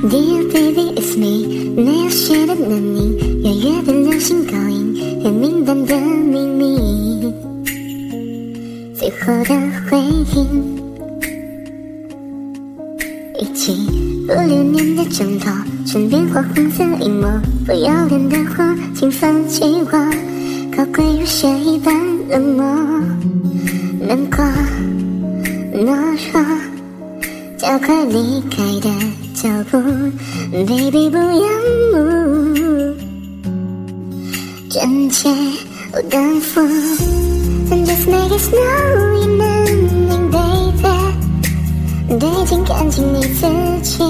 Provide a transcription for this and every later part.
Dear baby, it's me。没有写的难你，月月的流星高音，很明淡的秘密。最后的回应，一起五六年的枕头，唇边画红色一抹，不要脸的话，请放弃我，高贵如雪一般冷漠，难过，懦弱。加快离开的，baby 不要怒，真切我担负。Just make it snow in the morning, baby。对镜看清你自己，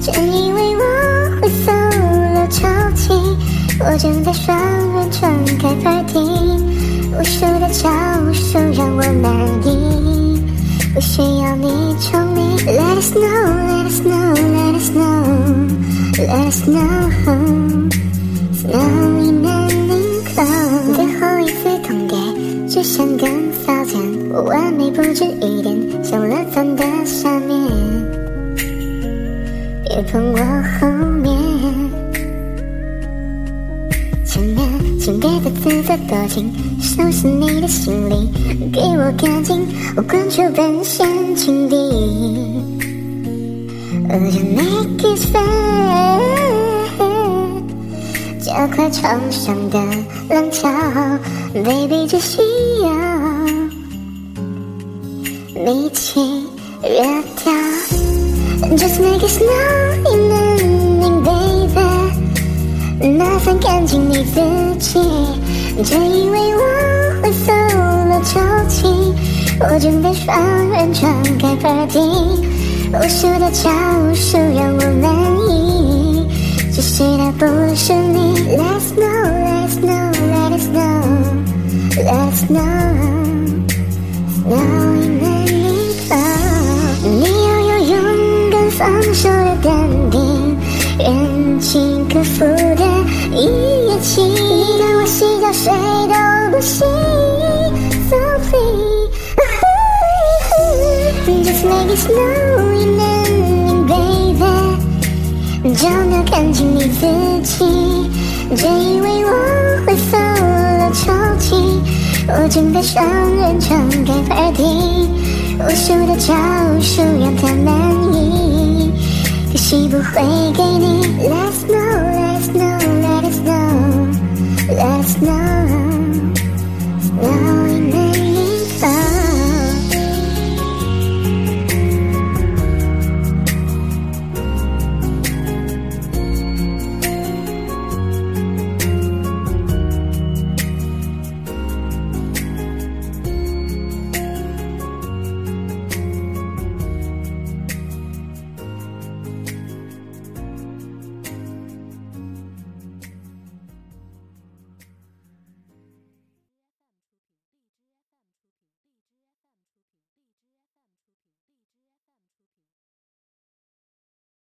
真以为我会 solo 抽泣。我正在双人床开 party，无数的巧，无数让我满意。不需要你宠溺。Let us know, let us know, let us know, let us know. snowy Nanning 最后一次痛给，只想跟骚贱，我完美不止一点，像了钻的下面。别碰我后再自作多情，收拾你的行李，给我干净，我关注本线情敌。我就 make it fast，加快床上的浪潮，baby 只需要你气热掉。Just make it snow in the morning，baby，麻烦干净你自己，真以为我会 solo 抽泣，我准备双人床开 party。无数的巧，数让我满意，只是他不是你。Let's know, let's know, let us know, let's know, know in any flow。你要有勇敢放手的淡定，忍气克服谁都不行，So please, just make it snow。找到看清你自己，真以为我会 solo 抽泣，我准备双人床开 party，无数的招数让他满意，可惜不会给你。那